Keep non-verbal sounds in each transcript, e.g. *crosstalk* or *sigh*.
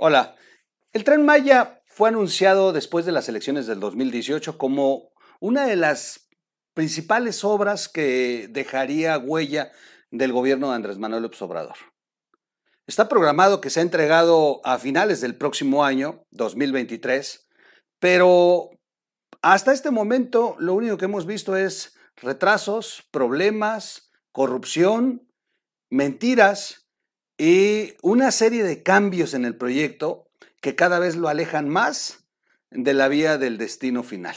Hola. El tren Maya fue anunciado después de las elecciones del 2018 como una de las principales obras que dejaría huella del gobierno de Andrés Manuel López Obrador. Está programado que sea entregado a finales del próximo año, 2023, pero hasta este momento lo único que hemos visto es retrasos, problemas, corrupción, mentiras y una serie de cambios en el proyecto que cada vez lo alejan más de la vía del destino final.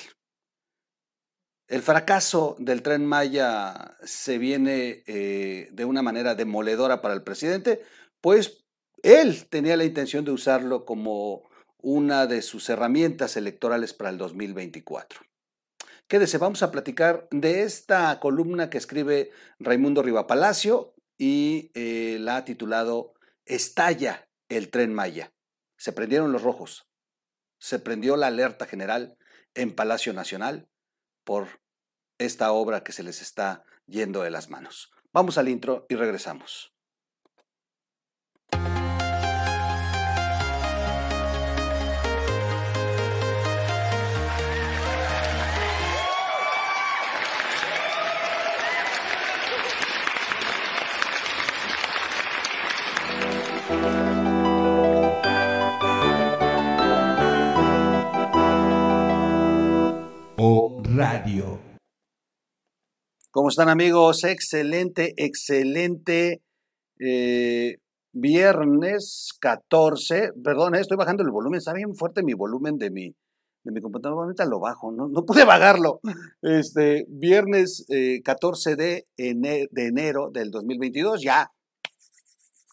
El fracaso del tren Maya se viene eh, de una manera demoledora para el presidente, pues él tenía la intención de usarlo como una de sus herramientas electorales para el 2024. Quédese, vamos a platicar de esta columna que escribe Raimundo Rivapalacio y eh, la ha titulado Estalla el tren Maya. Se prendieron los rojos. Se prendió la alerta general en Palacio Nacional por esta obra que se les está yendo de las manos. Vamos al intro y regresamos. Están amigos? Excelente, excelente eh, viernes 14. Perdón, eh, estoy bajando el volumen. Está bien fuerte mi volumen de mi, de mi computadora. Ahorita lo bajo, no, pude *laughs* bajarlo. Este, viernes 14 eh, de, de enero del 2022. Ya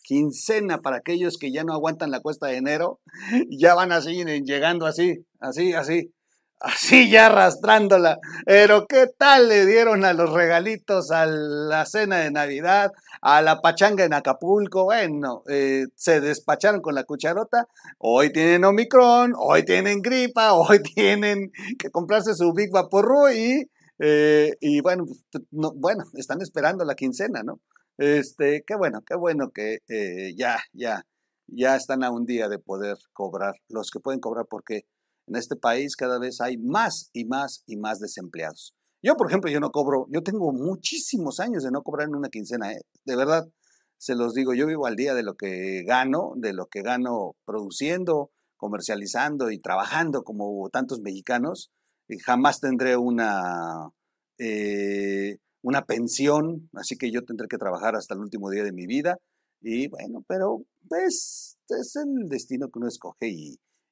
quincena para aquellos que ya no aguantan la cuesta de enero. *laughs* Ya van así, llegando así, así, así así ya arrastrándola. Pero ¿qué tal le dieron a los regalitos a la cena de Navidad, a la pachanga en Acapulco? Bueno, eh, se despacharon con la cucharota. Hoy tienen Omicron, hoy tienen gripa, *laughs* hoy tienen que comprarse su Big Vaporru y, eh, y bueno, pues, no, bueno, están esperando la quincena, ¿no? Este, qué bueno, qué bueno que eh, ya, ya, ya están a un día de poder cobrar, los que pueden cobrar porque en este país cada vez hay más y más y más desempleados. Yo, por ejemplo, yo no cobro, yo tengo muchísimos años de no cobrar en una quincena, ¿eh? de verdad, se los digo, yo vivo al día de lo que gano, de lo que gano produciendo, comercializando y trabajando como tantos mexicanos. Y jamás tendré una, eh, una pensión, así que yo tendré que trabajar hasta el último día de mi vida. Y bueno, pero pues es el destino que uno escoge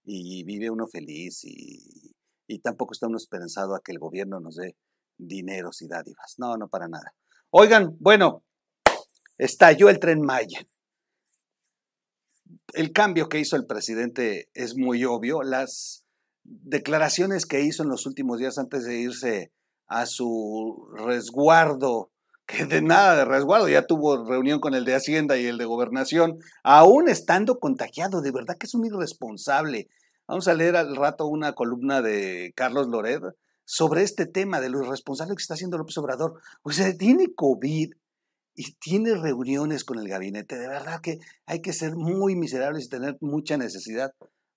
y vive uno feliz y, y tampoco está uno esperanzado a que el gobierno nos dé dineros y dádivas. No, no para nada. Oigan, bueno, estalló el tren Maya. El cambio que hizo el presidente es muy obvio. Las declaraciones que hizo en los últimos días antes de irse a su resguardo que de nada de resguardo, ya tuvo reunión con el de Hacienda y el de Gobernación, aún estando contagiado, de verdad que es un irresponsable. Vamos a leer al rato una columna de Carlos Lored sobre este tema de lo irresponsable que está haciendo López Obrador. O sea, tiene COVID y tiene reuniones con el gabinete. De verdad que hay que ser muy miserables y tener mucha necesidad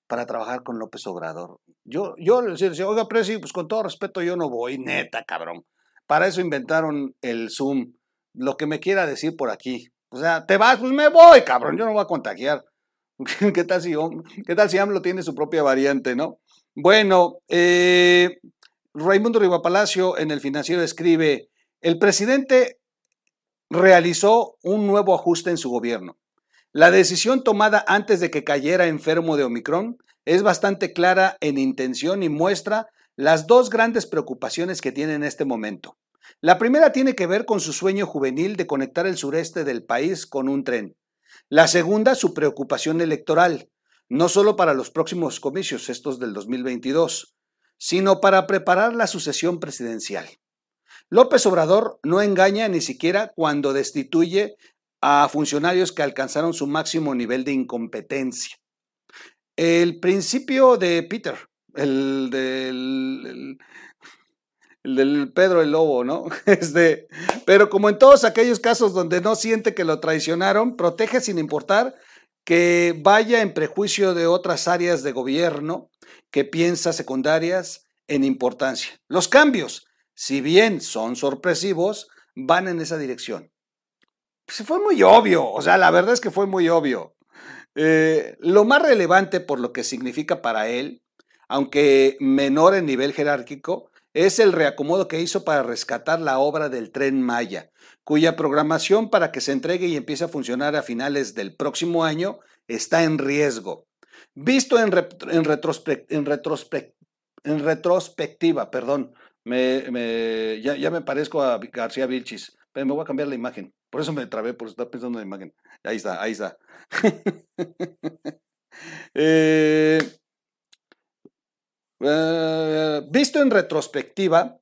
para trabajar con López Obrador. Yo, yo le decía, oiga, Presi, pues con todo respeto yo no voy, neta, cabrón. Para eso inventaron el Zoom. Lo que me quiera decir por aquí. O sea, te vas, pues me voy, cabrón. Yo no voy a contagiar. *laughs* ¿Qué tal si, qué tal si AMLO tiene su propia variante, no? Bueno, eh, Raimundo Rivapalacio en el financiero escribe, el presidente realizó un nuevo ajuste en su gobierno. La decisión tomada antes de que cayera enfermo de Omicron es bastante clara en intención y muestra las dos grandes preocupaciones que tiene en este momento. La primera tiene que ver con su sueño juvenil de conectar el sureste del país con un tren. La segunda, su preocupación electoral, no solo para los próximos comicios, estos del 2022, sino para preparar la sucesión presidencial. López Obrador no engaña ni siquiera cuando destituye a funcionarios que alcanzaron su máximo nivel de incompetencia. El principio de Peter, el del, el del Pedro el Lobo, ¿no? *laughs* Este, pero como en todos aquellos casos donde no siente que lo traicionaron, protege sin importar que vaya en prejuicio de otras áreas de gobierno que piensa secundarias en importancia. Los cambios, si bien son sorpresivos, van en esa dirección. Pues fue muy obvio, o sea, la verdad es que fue muy obvio. Eh, lo más relevante por lo que significa para él, aunque menor en nivel jerárquico, es el reacomodo que hizo para rescatar la obra del tren Maya, cuya programación para que se entregue y empiece a funcionar a finales del próximo año está en riesgo. Visto en, retrospectiva, perdón, me, ya, me parezco a García Vilchis, pero me voy a cambiar la imagen. Por eso me trabé, por estar pensando en la imagen. Ahí está, ahí está. *laughs* Eh, eh, visto en retrospectiva,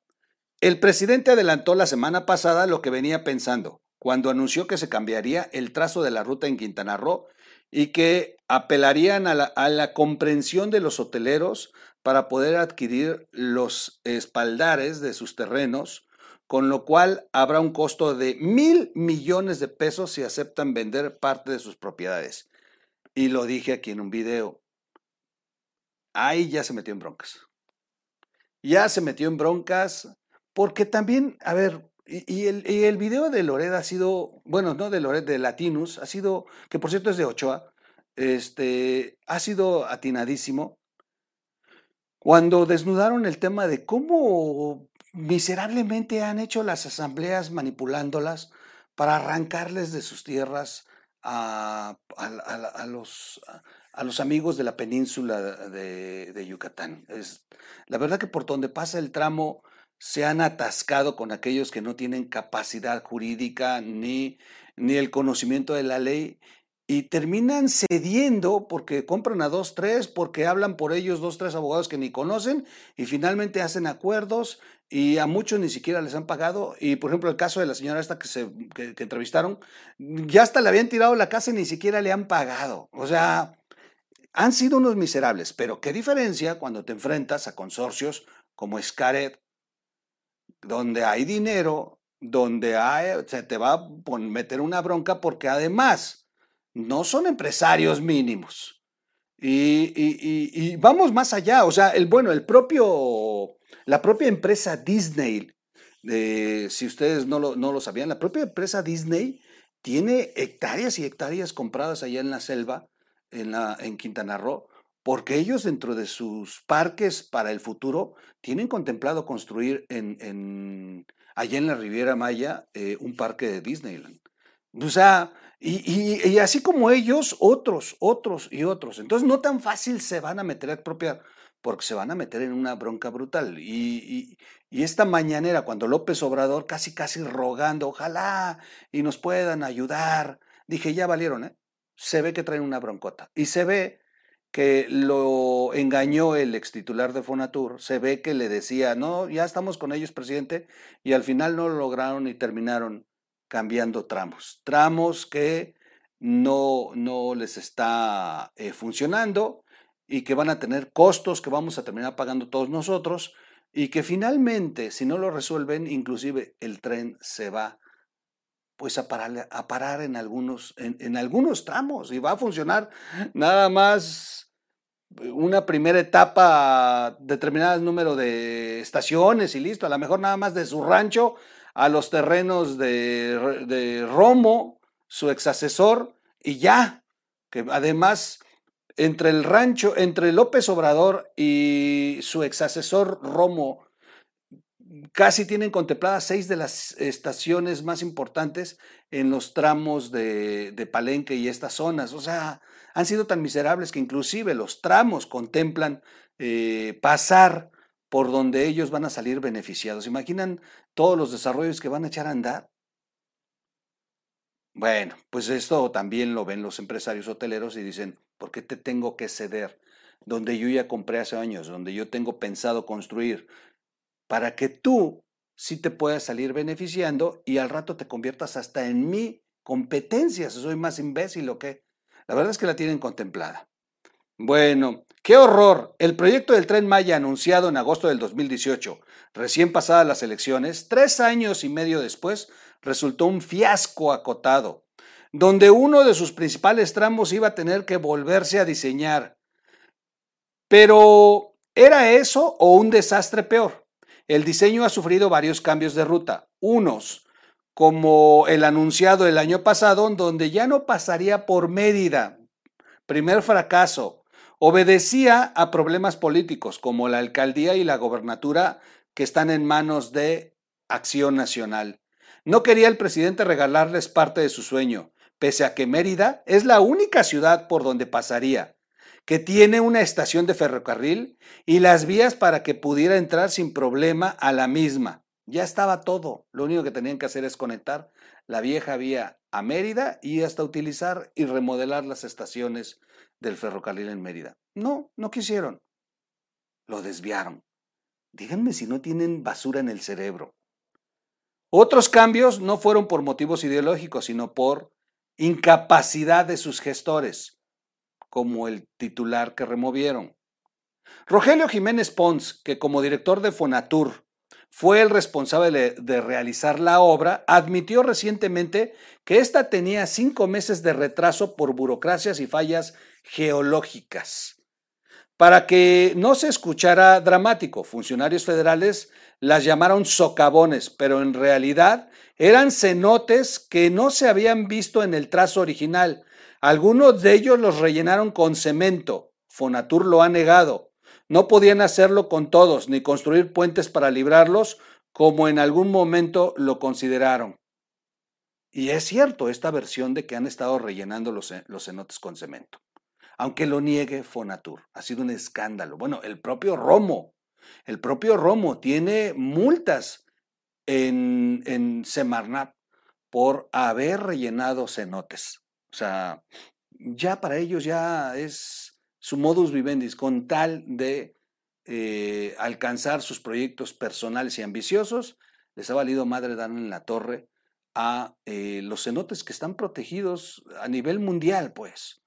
el presidente adelantó la semana pasada lo que venía pensando cuando anunció que se cambiaría el trazo de la ruta en Quintana Roo y que apelarían a la, a la comprensión de los hoteleros para poder adquirir los espaldares de sus terrenos, con lo cual habrá un costo de mil millones de pesos si aceptan vender parte de sus propiedades. Y lo dije aquí en un video. Ahí ya se metió en broncas. Ya se metió en broncas porque también, a ver, y, el, video de Lored ha sido, bueno, no de Lored, de Latinus, ha sido, que por cierto es de Ochoa, este, ha sido atinadísimo. Cuando desnudaron el tema de cómo miserablemente han hecho las asambleas manipulándolas para arrancarles de sus tierras a, los, a los amigos de la península de, de Yucatán. Es, la verdad que por donde pasa el tramo se han atascado con aquellos que no tienen capacidad jurídica ni, ni el conocimiento de la ley y terminan cediendo porque compran a dos, tres, porque hablan por ellos dos, tres abogados que ni conocen y finalmente hacen acuerdos y a muchos ni siquiera les han pagado. Y por ejemplo, el caso de la señora esta que, se, que, que entrevistaron, ya hasta le habían tirado la casa y ni siquiera le han pagado. O sea, han sido unos miserables, pero qué diferencia cuando te enfrentas a consorcios como Scaret, donde hay dinero, donde hay, se te va a meter una bronca porque además no son empresarios mínimos. Y, vamos más allá, o sea, el bueno, el propio, la propia empresa Disney, si ustedes no lo sabían, la propia empresa Disney tiene hectáreas y hectáreas compradas allá en la selva, en, la, en Quintana Roo, porque ellos dentro de sus parques para el futuro tienen contemplado construir en, allá en la Riviera Maya eh, un parque de Disneyland. O sea, y, así como ellos, otros, otros y otros. Entonces no tan fácil se van a meter a expropiar, porque se van a meter en una bronca brutal. Y, y, esta mañanera, cuando López Obrador casi, casi rogando, ojalá y nos puedan ayudar, dije, ya valieron, ¿eh? Se ve que traen una broncota. Y se ve que lo engañó el ex titular de Fonatur, se ve que le decía, no, ya estamos con ellos, presidente, y al final no lo lograron y terminaron cambiando tramos, tramos que no, no les está eh, funcionando y que van a tener costos que vamos a terminar pagando todos nosotros y que finalmente, si no lo resuelven, inclusive el tren se va pues a parar, a parar en, algunos, en, algunos tramos y va a funcionar nada más una primera etapa, determinado número de estaciones y listo, a lo mejor nada más de su rancho a los terrenos de, de Romo, su ex asesor, y ya, que además entre el rancho, entre López Obrador y su ex asesor Romo, casi tienen contempladas seis de las estaciones más importantes en los tramos de, Palenque y estas zonas. O sea, han sido tan miserables que inclusive los tramos contemplan eh, pasar por donde ellos van a salir beneficiados. ¿Imaginan todos los desarrollos que van a echar a andar? Bueno, pues esto también lo ven los empresarios hoteleros y dicen, ¿por qué te tengo que ceder? Donde yo ya compré hace años, donde yo tengo pensado construir, para que tú sí te puedas salir beneficiando y al rato te conviertas hasta en mi competencia, si soy más imbécil o qué. La verdad es que la tienen contemplada. Bueno, qué horror. El proyecto del tren Maya anunciado en agosto del 2018, recién pasadas las elecciones, tres años y medio después, resultó un fiasco acotado. donde uno de sus principales tramos iba a tener que volverse a diseñar. Pero, ¿era eso o un desastre peor? El diseño ha sufrido varios cambios de ruta, unos como el anunciado el año pasado, donde ya no pasaría por Mérida. Primer fracaso. Obedecía a problemas políticos como la alcaldía y la gobernatura que están en manos de Acción Nacional. No quería el presidente regalarles parte de su sueño, pese a que Mérida es la única ciudad por donde pasaría, que tiene una estación de ferrocarril y las vías para que pudiera entrar sin problema a la misma. Ya estaba todo. Lo único que tenían que hacer es conectar la vieja vía a Mérida y hasta utilizar y remodelar las estaciones del ferrocarril en Mérida. No, no quisieron. Lo desviaron. Díganme si no tienen basura en el cerebro. Otros cambios no fueron por motivos ideológicos, sino por incapacidad de sus gestores, como el titular que removieron. Rogelio Jiménez Pons, que como director de Fonatur fue el responsable de realizar la obra, admitió recientemente que ésta tenía cinco meses de retraso por burocracias y fallas geológicas. Para que no se escuchara dramático, funcionarios federales las llamaron socavones, pero en realidad eran cenotes que no se habían visto en el trazo original. Algunos de ellos los rellenaron con cemento. Fonatur lo ha negado. No podían hacerlo con todos, ni construir puentes para librarlos, como en algún momento lo consideraron. Y es cierto esta versión de que han estado rellenando los, cenotes con cemento. Aunque lo niegue Fonatur, ha sido un escándalo. Bueno, el propio Romo, el propio Romo tiene multas en, en Semarnat por haber rellenado cenotes. O sea, ya para ellos ya es su modus vivendi con tal de eh, alcanzar sus proyectos personales y ambiciosos, les ha valido madre dar en la torre a eh, los cenotes que están protegidos a nivel mundial, pues.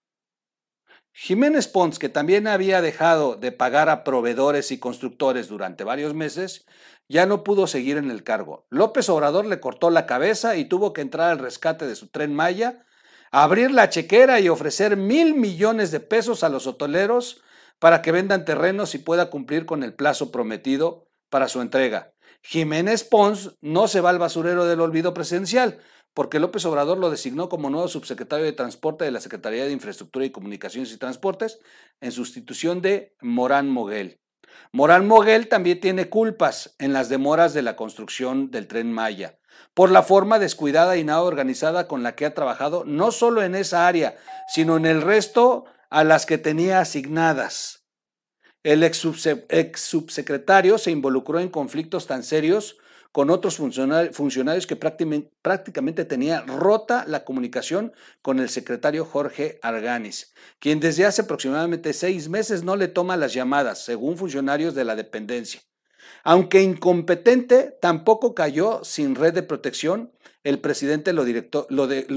Jiménez Pons, que también había dejado de pagar a proveedores y constructores durante varios meses, ya no pudo seguir en el cargo. López Obrador le cortó la cabeza y tuvo que entrar al rescate de su tren Maya abrir la chequera y ofrecer mil millones de pesos a los hoteleros para que vendan terrenos y pueda cumplir con el plazo prometido para su entrega. Jiménez Pons no se va al basurero del olvido presidencial, porque López Obrador lo designó como nuevo subsecretario de Transporte de la Secretaría de Infraestructura y Comunicaciones y Transportes en sustitución de Morán Moguel. Morán Moguel también tiene culpas en las demoras de la construcción del tren Maya por la forma descuidada y nada organizada con la que ha trabajado, no solo en esa área, sino en el resto a las que tenía asignadas. El ex, subsecretario se involucró en conflictos tan serios con otros funcionarios que prácticamente tenía rota la comunicación con el secretario Jorge Arganis, quien desde hace aproximadamente seis meses no le toma las llamadas, según funcionarios de la dependencia. Aunque incompetente, tampoco cayó sin red de protección. El presidente lo,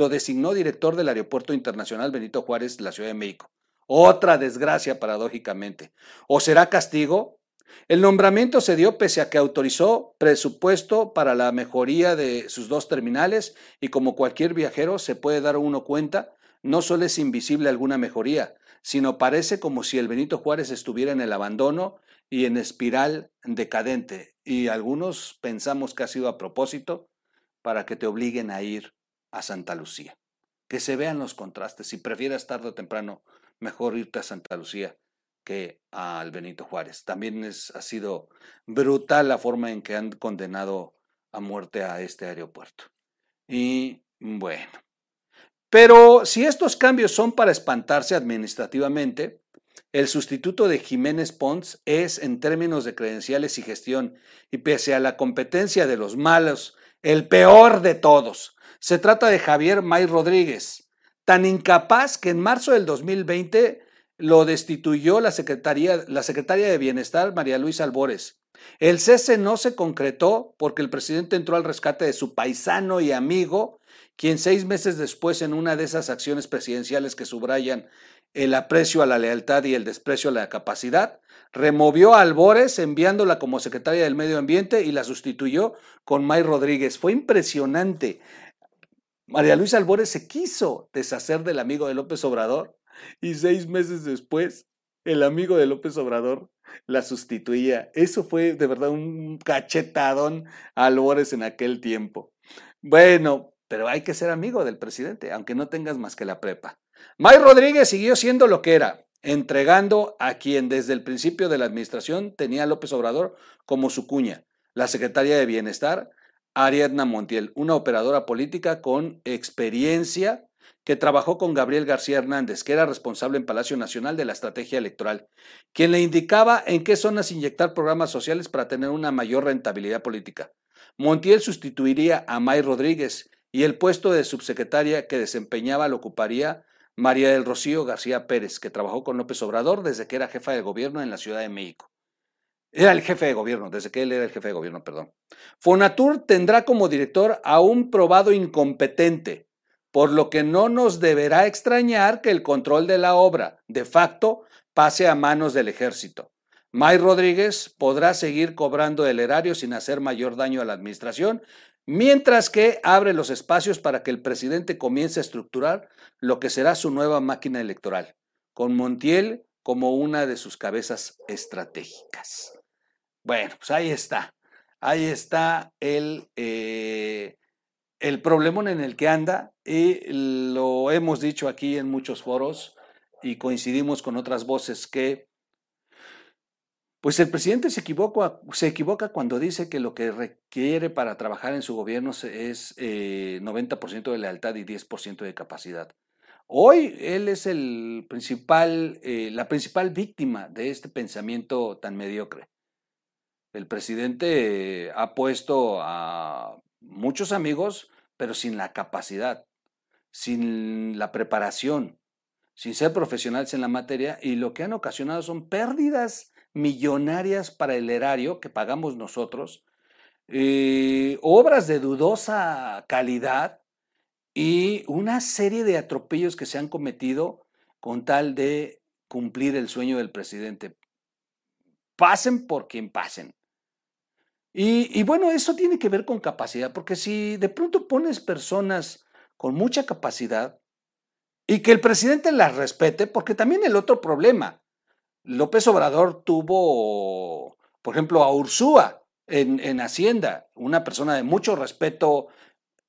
designó director del Aeropuerto Internacional Benito Juárez la Ciudad de México. Otra desgracia, paradójicamente. ¿O será castigo? El nombramiento se dio pese a que autorizó presupuesto para la mejoría de sus dos terminales y como cualquier viajero se puede dar uno cuenta, no solo es invisible alguna mejoría, sino parece como si el Benito Juárez estuviera en el abandono y en espiral decadente. Y algunos pensamos que ha sido a propósito para que te obliguen a ir a Santa Lucía. Que se vean los contrastes. Si prefieras tarde o temprano, mejor irte a Santa Lucía que al Benito Juárez. También es, ha sido brutal la forma en que han condenado a muerte a este aeropuerto. Y bueno, pero si estos cambios son para espantarse administrativamente, el sustituto de Jiménez Pons es, en términos de credenciales y gestión, y pese a la competencia de los malos, el peor de todos. Se trata de Javier May Rodríguez, tan incapaz que en marzo del 2020 lo destituyó la, secretaria, la secretaria de Bienestar, María Luisa Albores. El cese no se concretó porque el presidente entró al rescate de su paisano y amigo, quien seis meses después, en una de esas acciones presidenciales que subrayan el aprecio a la lealtad y el desprecio a la capacidad, removió a Albores enviándola como secretaria del Medio Ambiente y la sustituyó con May Rodríguez. Fue impresionante. María Luisa Albores se quiso deshacer del amigo de López Obrador y seis meses después el amigo de López Obrador la sustituía. Eso fue de verdad un cachetadón a Albores en aquel tiempo. Bueno, pero hay que ser amigo del presidente, aunque no tengas más que la prepa. May Rodríguez siguió siendo lo que era, entregando a quien desde el principio de la administración tenía a López Obrador como su cuña, la secretaria de Bienestar, Ariadna Montiel, una operadora política con experiencia que trabajó con Gabriel García Hernández, que era responsable en Palacio Nacional de la estrategia electoral, quien le indicaba en qué zonas inyectar programas sociales para tener una mayor rentabilidad política. Montiel sustituiría a May Rodríguez y el puesto de subsecretaria que desempeñaba lo ocuparía María del Rocío García Pérez, que trabajó con López Obrador desde que era jefa de gobierno en la Ciudad de México. Era el jefe de gobierno, desde que él era el jefe de gobierno, perdón. Fonatur tendrá como director a un probado incompetente, por lo que no nos deberá extrañar que el control de la obra, de facto, pase a manos del ejército. May Rodríguez podrá seguir cobrando el erario sin hacer mayor daño a la administración, mientras que abre los espacios para que el presidente comience a estructurar lo que será su nueva máquina electoral, con Montiel como una de sus cabezas estratégicas. Bueno, pues ahí está. Ahí está el, eh, el problemón en el que anda y lo hemos dicho aquí en muchos foros y coincidimos con otras voces que pues el presidente se equivoca, se equivoca cuando dice que lo que requiere para trabajar en su gobierno es 90% eh, de lealtad y 10% de capacidad. Hoy él es el principal, eh, la principal víctima de este pensamiento tan mediocre. El presidente ha puesto a muchos amigos, pero sin la capacidad, sin la preparación, sin ser profesionales en la materia, y lo que han ocasionado son pérdidas millonarias para el erario que pagamos nosotros, eh, obras de dudosa calidad y una serie de atropellos que se han cometido con tal de cumplir el sueño del presidente. Pasen por quien pasen. Y, bueno, eso tiene que ver con capacidad, porque si de pronto pones personas con mucha capacidad y que el presidente las respete, porque también el otro problema, López Obrador tuvo, por ejemplo, a Ursúa en, Hacienda, una persona de mucho respeto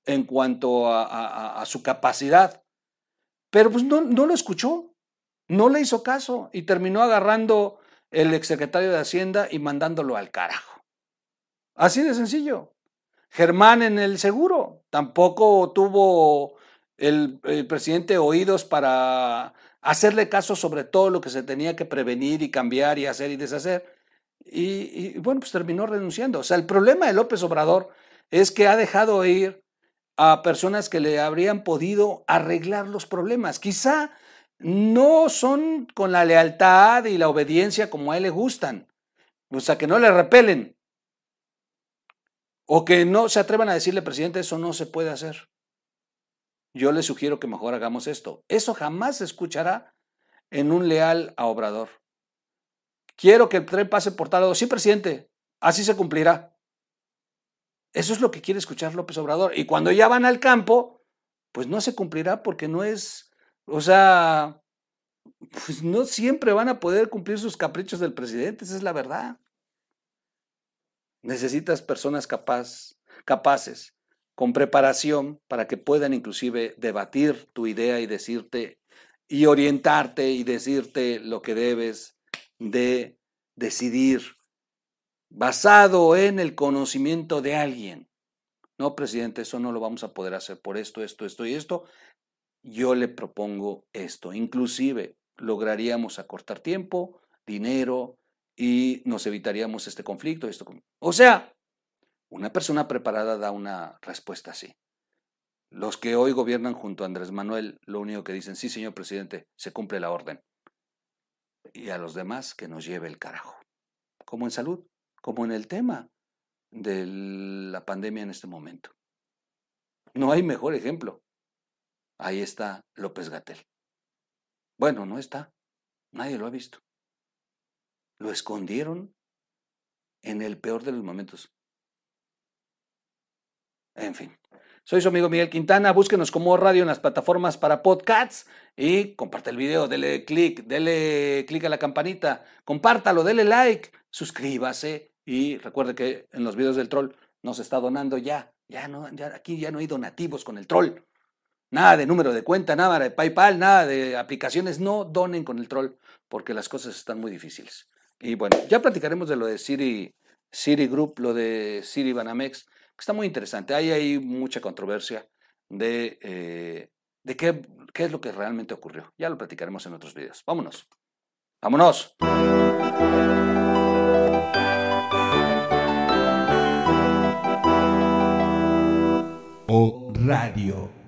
en cuanto a, su capacidad, pero pues no, no lo escuchó, no le hizo caso y terminó agarrando el exsecretario de Hacienda y mandándolo al carajo. Así de sencillo. Germán en el seguro. Tampoco tuvo el, presidente oídos para hacerle caso sobre todo lo que se tenía que prevenir y cambiar y hacer y deshacer. Y, bueno, pues terminó renunciando. O sea, el problema de López Obrador es que ha dejado ir a personas que le habrían podido arreglar los problemas. Quizá no son con la lealtad y la obediencia como a él le gustan. O sea, que no le repelen, o que no se atrevan a decirle, presidente, eso no se puede hacer. Yo le sugiero que mejor hagamos esto. Eso jamás se escuchará en un leal a Obrador. Quiero que el tren pase por tal lado. Sí, presidente, así se cumplirá. Eso es lo que quiere escuchar López Obrador. Y cuando ya van al campo, pues no se cumplirá porque no es, o sea, pues no siempre van a poder cumplir sus caprichos del presidente, esa es la verdad. Necesitas personas capaz, capaces, con preparación, para que puedan inclusive debatir tu idea y decirte y orientarte y decirte lo que debes de decidir basado en el conocimiento de alguien. No, presidente, eso no lo vamos a poder hacer por esto, esto, esto y esto. Yo le propongo esto. Inclusive lograríamos acortar tiempo, dinero, y nos evitaríamos este conflicto. Esto. O sea, una persona preparada da una respuesta así. Los que hoy gobiernan junto a Andrés Manuel, lo único que dicen, sí, señor presidente, se cumple la orden. Y a los demás que nos lleve el carajo. Como en salud, como en el tema de la pandemia en este momento. No hay mejor ejemplo. Ahí está López Gatel. Bueno, no está. Nadie lo ha visto. Lo escondieron en el peor de los momentos. En fin, Soy su amigo Miguel Quintana. Búsquenos como radio en las plataformas para podcasts y comparte el video, dele clic, dele clic a la campanita, compártalo, dele like, suscríbase y recuerde que en los videos del troll nos está donando ya. Ya no, ya aquí ya no hay donativos con el troll. Nada de número de cuenta, nada de PayPal, nada de aplicaciones. No donen con el troll porque las cosas están muy difíciles. Y bueno, ya platicaremos de lo de Siri, Siri Group, lo de Siri Banamex está muy interesante. Ahí hay mucha controversia de, eh, de qué, qué es lo que realmente ocurrió. Ya lo platicaremos en otros videos. Vámonos. Vámonos. O Radio.